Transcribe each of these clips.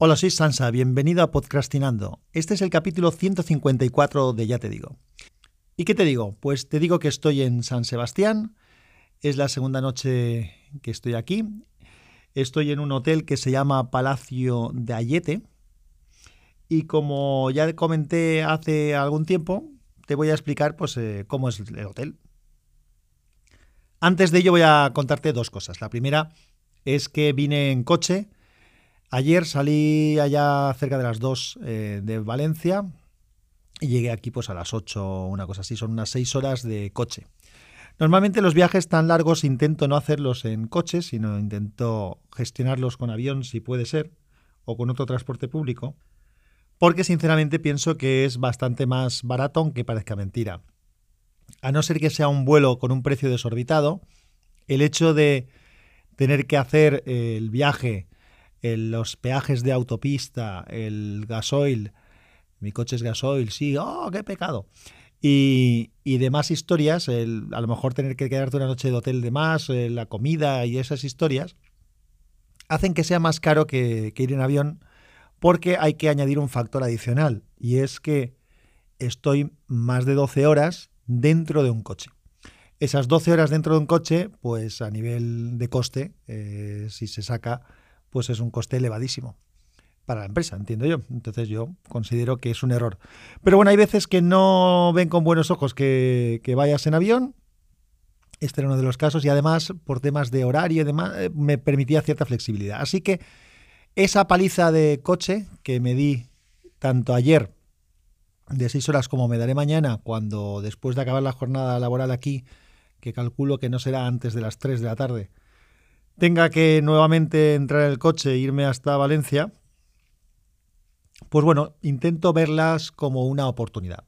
Hola, soy Sansa, bienvenido a Podcastinando. Este es el capítulo 154 de Ya te digo. ¿Y qué te digo? Pues te digo que estoy en San Sebastián, es la segunda noche que estoy aquí. Estoy en un hotel que se llama Palacio de Ayete. Y como ya comenté hace algún tiempo, te voy a explicar pues, eh, cómo es el hotel. Antes de ello voy a contarte dos cosas. La primera es que vine en coche Ayer salí allá cerca de las 2 eh, de Valencia y llegué aquí pues a las 8, una cosa así, son unas 6 horas de coche. Normalmente los viajes tan largos intento no hacerlos en coche, sino intento gestionarlos con avión si puede ser, o con otro transporte público, porque sinceramente pienso que es bastante más barato aunque parezca mentira. A no ser que sea un vuelo con un precio desorbitado, el hecho de tener que hacer el viaje los peajes de autopista, el gasoil, mi coche es gasoil, sí, oh, qué pecado. Y, demás historias, el, a lo mejor tener que quedarte una noche de hotel de más, eh, la comida y esas historias, hacen que sea más caro que, que ir en avión porque hay que añadir un factor adicional y es que estoy más de 12 horas dentro de un coche. Esas 12 horas dentro de un coche, pues a nivel de coste, eh, si se saca, pues es un coste elevadísimo para la empresa, entiendo yo. Entonces yo considero que es un error. Pero bueno, hay veces que no ven con buenos ojos que, vayas en avión. Este era uno de los casos y además por temas de horario y demás eh, me permitía cierta flexibilidad. Así que esa paliza de coche que me di tanto ayer de seis horas como me daré mañana cuando después de acabar la jornada laboral aquí, que calculo que no será antes de las 3 de la tarde, tenga que nuevamente entrar en el coche e irme hasta Valencia, pues bueno, intento verlas como una oportunidad.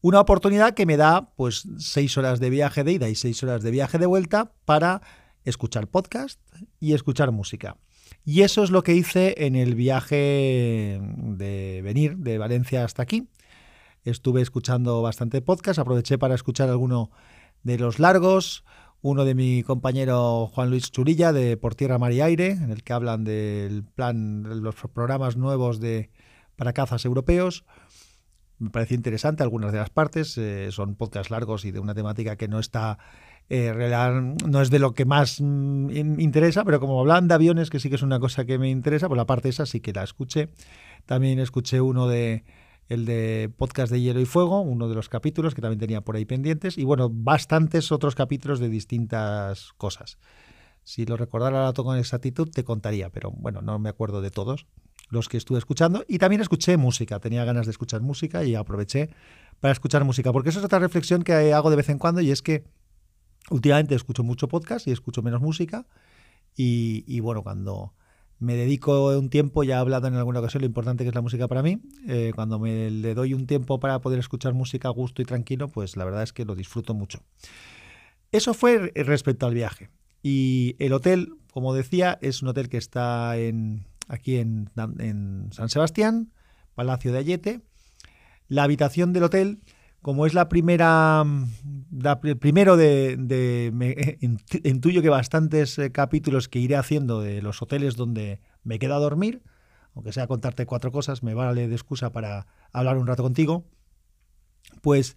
Una oportunidad que me da pues seis horas de viaje de ida y seis horas de viaje de vuelta para escuchar podcast y escuchar música. Y eso es lo que hice en el viaje de venir de Valencia hasta aquí. Estuve escuchando bastante podcast, aproveché para escuchar alguno de los largos, uno de mi compañero Juan Luis Churilla de Por Tierra, Mar y Aire, en el que hablan del plan, de los programas nuevos de, para cazas europeos. Me parece interesante algunas de las partes, eh, son podcasts largos y de una temática que no está eh, no es de lo que más mm, interesa, pero como hablan de aviones, que sí que es una cosa que me interesa, pues la parte esa sí que la escuché. También escuché uno de el de Podcast de Hielo y Fuego, uno de los capítulos que también tenía por ahí pendientes, y bueno, bastantes otros capítulos de distintas cosas. Si lo recordara con exactitud, te contaría, pero bueno, no me acuerdo de todos los que estuve escuchando. Y también escuché música, tenía ganas de escuchar música y aproveché para escuchar música, porque eso es otra reflexión que hago de vez en cuando y es que últimamente escucho mucho podcast y escucho menos música. Y, y bueno, cuando me dedico un tiempo, ya he hablado en alguna ocasión lo importante que es la música para mí. Eh, cuando me le doy un tiempo para poder escuchar música a gusto y tranquilo, pues la verdad es que lo disfruto mucho. Eso fue respecto al viaje. Y el hotel, como decía, es un hotel que está en, aquí en, en San Sebastián, Palacio de Ayete. La habitación del hotel como es la primera, primero de, de intuyo que bastantes eh, capítulos que iré haciendo de los hoteles donde me queda a dormir, aunque sea contarte cuatro cosas, me vale de excusa para hablar un rato contigo, pues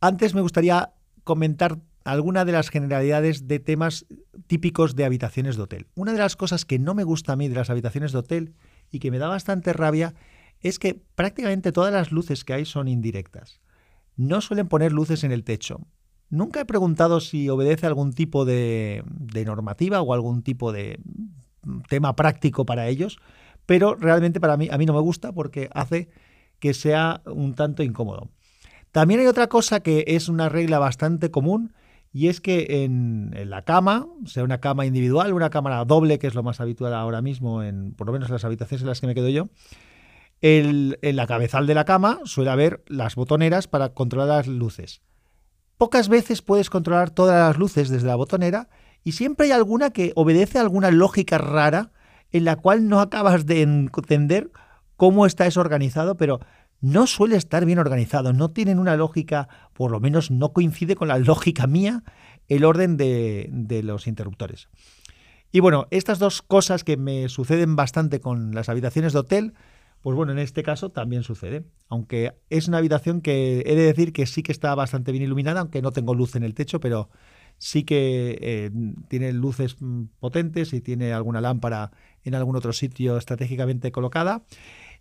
antes me gustaría comentar alguna de las generalidades de temas típicos de habitaciones de hotel. Una de las cosas que no me gusta a mí de las habitaciones de hotel y que me da bastante rabia es que prácticamente todas las luces que hay son indirectas no suelen poner luces en el techo. Nunca he preguntado si obedece algún tipo de, normativa o algún tipo de tema práctico para ellos, pero realmente para mí a mí no me gusta porque hace que sea un tanto incómodo. También hay otra cosa que es una regla bastante común y es que en, la cama, sea una cama individual, una cámara doble, que es lo más habitual ahora mismo, en, por lo menos en las habitaciones en las que me quedo yo, en la cabezal de la cama suele haber las botoneras para controlar las luces. Pocas veces puedes controlar todas las luces desde la botonera y siempre hay alguna que obedece a alguna lógica rara en la cual no acabas de entender cómo está eso organizado, pero no suele estar bien organizado, no tienen una lógica, por lo menos no coincide con la lógica mía, el orden de, de los interruptores. Y bueno, estas dos cosas que me suceden bastante con las habitaciones de hotel, pues bueno, en este caso también sucede. Aunque es una habitación que he de decir que sí que está bastante bien iluminada, aunque no tengo luz en el techo, pero sí que eh, tiene luces mm, potentes y tiene alguna lámpara en algún otro sitio estratégicamente colocada.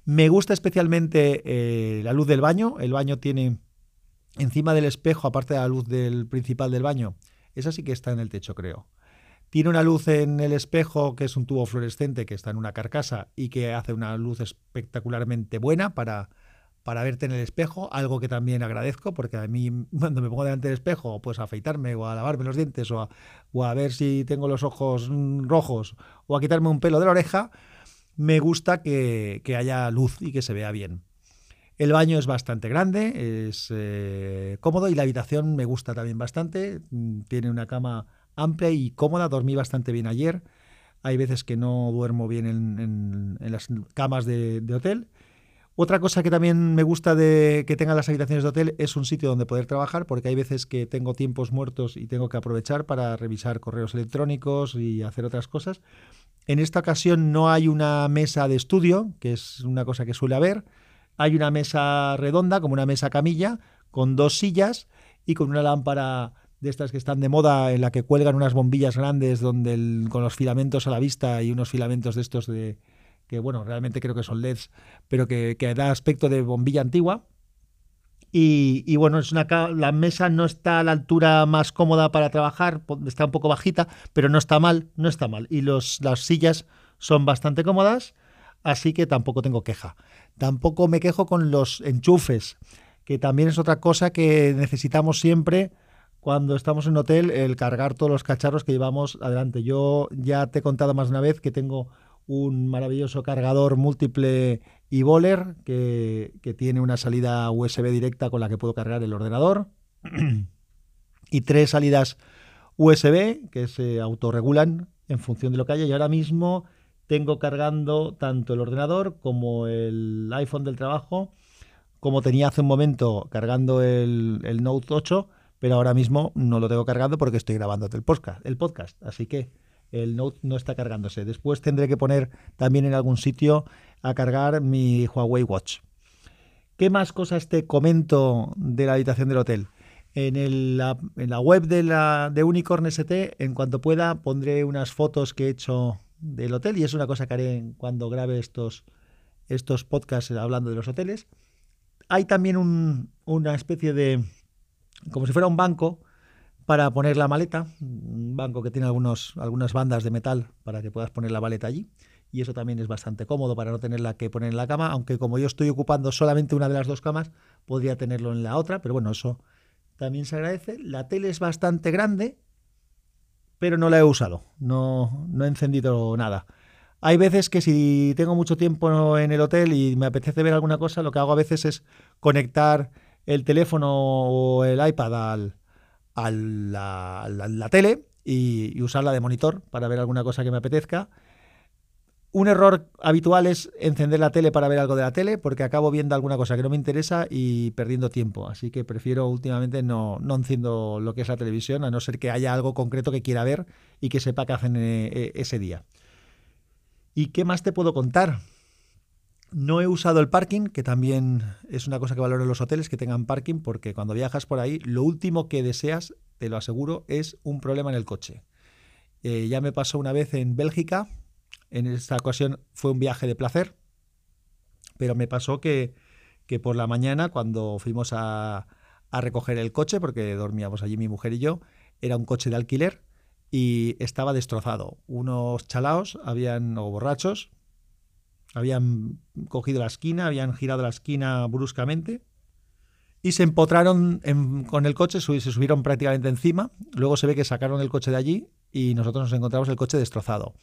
Me gusta especialmente eh, la luz del baño. El baño tiene encima del espejo, aparte de la luz del principal del baño, esa sí que está en el techo, creo. Tiene una luz en el espejo que es un tubo fluorescente que está en una carcasa y que hace una luz espectacularmente buena para, para verte en el espejo, algo que también agradezco porque a mí cuando me pongo delante del espejo, pues a afeitarme o a lavarme los dientes o a, o a ver si tengo los ojos mm, rojos o a quitarme un pelo de la oreja, me gusta que, haya luz y que se vea bien. El baño es bastante grande, es eh, cómodo y la habitación me gusta también bastante. Mm, tiene una cama amplia y cómoda. Dormí bastante bien ayer. Hay veces que no duermo bien en, las camas de, hotel. Otra cosa que también me gusta de que tengan las habitaciones de hotel es un sitio donde poder trabajar, porque hay veces que tengo tiempos muertos y tengo que aprovechar para revisar correos electrónicos y hacer otras cosas. En esta ocasión no hay una mesa de estudio, que es una cosa que suele haber. Hay una mesa redonda, como una mesa camilla, con dos sillas y con una lámpara de estas que están de moda, en la que cuelgan unas bombillas grandes donde con los filamentos a la vista y unos filamentos de estos de que bueno, realmente creo que son LEDs, pero que, da aspecto de bombilla antigua. Y, bueno, es una, la mesa no está a la altura más cómoda para trabajar, está un poco bajita, pero no está mal, no está mal. Y los, las sillas son bastante cómodas, así que tampoco tengo queja. Tampoco me quejo con los enchufes, que también es otra cosa que necesitamos siempre cuando estamos en hotel el cargar todos los cacharros que llevamos adelante. Yo ya te he contado más de una vez que tengo un maravilloso cargador múltiple boller que, que tiene una salida USB directa con la que puedo cargar el ordenador y tres salidas USB que se autorregulan en función de lo que haya y ahora mismo tengo cargando tanto el ordenador como el iPhone del trabajo como tenía hace un momento cargando el, el Note 8 pero ahora mismo no lo tengo cargado porque estoy grabando el podcast, el podcast, así que el Note no está cargándose. Después tendré que poner también en algún sitio a cargar mi Huawei Watch. ¿Qué más cosas te comento de la habitación del hotel? En, la, web de, Unicorn ST, en cuanto pueda, pondré unas fotos que he hecho del hotel y es una cosa que haré cuando grabe estos, estos podcasts hablando de los hoteles. Hay también una especie de, como si fuera un banco para poner la maleta, un banco que tiene algunos, algunas bandas de metal para que puedas poner la maleta allí. Y eso también es bastante cómodo para no tenerla que poner en la cama, aunque como yo estoy ocupando solamente una de las dos camas, podría tenerlo en la otra, pero bueno, eso también se agradece. La tele es bastante grande, pero no la he usado, no, no he encendido nada. Hay veces que si tengo mucho tiempo en el hotel y me apetece ver alguna cosa, lo que hago a veces es conectar el teléfono o el iPad al, a la, tele y, usarla de monitor para ver alguna cosa que me apetezca. Un error habitual es encender la tele para ver algo de la tele, porque acabo viendo alguna cosa que no me interesa y perdiendo tiempo. Así que prefiero últimamente no, no enciendo lo que es la televisión, a no ser que haya algo concreto que quiera ver y que sepa que hacen eh, eh, ese día. ¿Y qué más te puedo contar? No he usado el parking, que también es una cosa que valoro en los hoteles, que tengan parking, porque cuando viajas por ahí, lo último que deseas, te lo aseguro, es un problema en el coche. Eh, ya me pasó una vez en Bélgica, en esta ocasión fue un viaje de placer, pero me pasó que, que por la mañana, cuando fuimos a, a recoger el coche, porque dormíamos allí mi mujer y yo, era un coche de alquiler y estaba destrozado. Unos chalaos habían, o borrachos, habían cogido la esquina, habían girado la esquina bruscamente y se empotraron con el coche, se subieron prácticamente encima. Luego se ve que sacaron el coche de allí y nosotros nos encontramos el coche destrozado.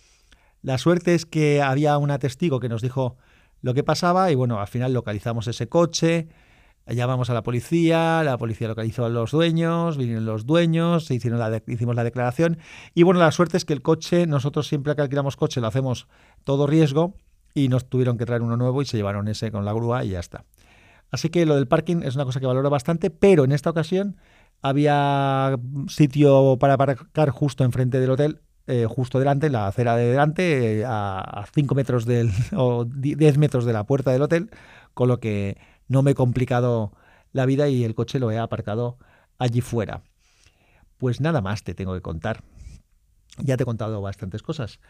La suerte es que había una testigo que nos dijo lo que pasaba y bueno, al final localizamos ese coche, llamamos a la policía, la policía localizó a los dueños, vinieron los dueños, hicimos la declaración y bueno, la suerte es que el coche, nosotros siempre que alquilamos coche lo hacemos todo riesgo y nos tuvieron que traer uno nuevo y se llevaron ese con la grúa y ya está. Así que lo del parking es una cosa que valoro bastante, pero en esta ocasión había sitio para aparcar justo enfrente del hotel eh, justo delante, la acera de delante, a 5 metros del, o 10 metros de la puerta del hotel, con lo que no me he complicado la vida y el coche lo he aparcado allí fuera. Pues nada más te tengo que contar. Ya te he contado bastantes cosas.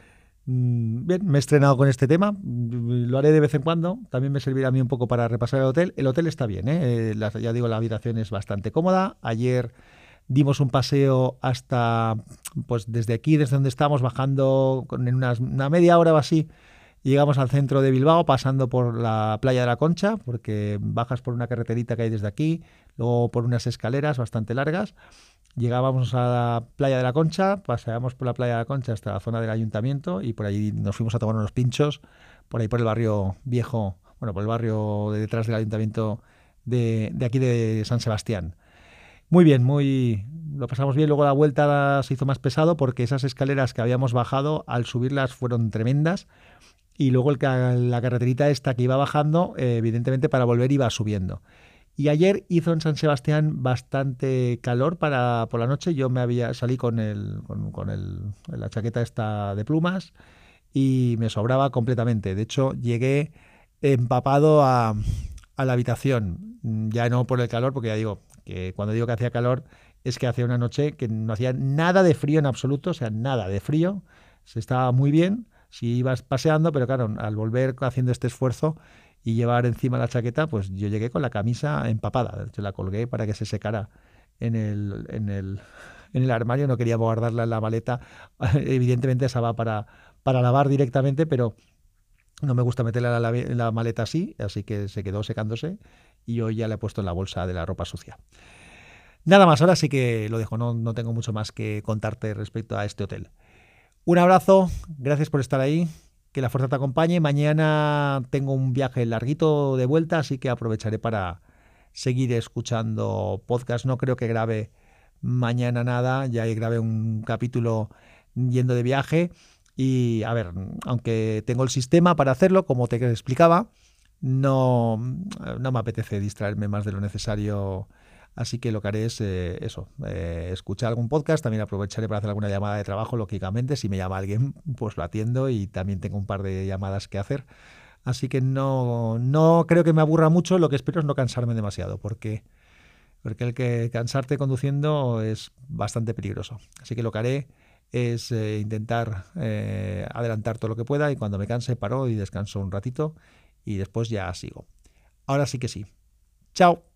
Mm, bien, me he estrenado con este tema, lo haré de vez en cuando, también me servirá a mí un poco para repasar el hotel. El hotel está bien, ¿eh? eh ya digo, la habitación es bastante cómoda. Ayer dimos un paseo hasta, pues desde aquí, desde donde estamos, bajando en una media hora o así, llegamos al centro de Bilbao, pasando por la playa de la Concha, porque bajas por una carreterita que hay desde aquí, luego por unas escaleras bastante largas Llegábamos a la playa de la Concha, paseamos por la playa de la Concha hasta la zona del ayuntamiento y por allí nos fuimos a tomar unos pinchos, por ahí por el barrio viejo, bueno, por el barrio de detrás del ayuntamiento de, aquí de San Sebastián. Muy bien, muy lo pasamos bien. Luego la vuelta se hizo más pesado porque esas escaleras que habíamos bajado, al subirlas fueron tremendas. Y luego el, la carreterita esta que iba bajando, eh, evidentemente para volver iba subiendo. Y ayer hizo en San Sebastián bastante calor para por la noche. Yo me había salí con el con, el, la chaqueta esta de plumas y me sobraba completamente. De hecho, llegué empapado a, la habitación. Ya no por el calor, porque ya digo que cuando digo que hacía calor es que hacía una noche que no hacía nada de frío en absoluto, o sea, nada de frío. Se estaba muy bien si ibas paseando, pero claro, al volver haciendo este esfuerzo y llevar encima la chaqueta, pues yo llegué con la camisa empapada. De hecho, la colgué para que se secara en el, en el, en el armario. No quería guardarla en la maleta. Evidentemente, esa va para, para lavar directamente, pero no me gusta meterla en la, maleta así, así que se quedó secándose y hoy ya le he puesto en la bolsa de la ropa sucia. Nada más, ahora sí que lo dejo, no, no tengo mucho más que contarte respecto a este hotel. Un abrazo, gracias por estar ahí que la fuerza te acompañe. Mañana tengo un viaje larguito de vuelta, así que aprovecharé para seguir escuchando podcast. No creo que grabe mañana nada, ya grabé un capítulo yendo de viaje. Y a ver, aunque tengo el sistema para hacerlo, como te explicaba, no, no me apetece distraerme más de lo necesario Así que lo que haré es eh, eso, eh, escuchar algún podcast, también aprovecharé para hacer alguna llamada de trabajo, lógicamente, si me llama alguien, pues lo atiendo y también tengo un par de llamadas que hacer. Así que no, no creo que me aburra mucho, lo que espero es no cansarme demasiado, porque, porque el que cansarte conduciendo es bastante peligroso. Así que lo que haré es eh, intentar adelantar todo lo que pueda y cuando me canse paro y descanso un ratito y después ya sigo. Ahora sí que sí. Chao.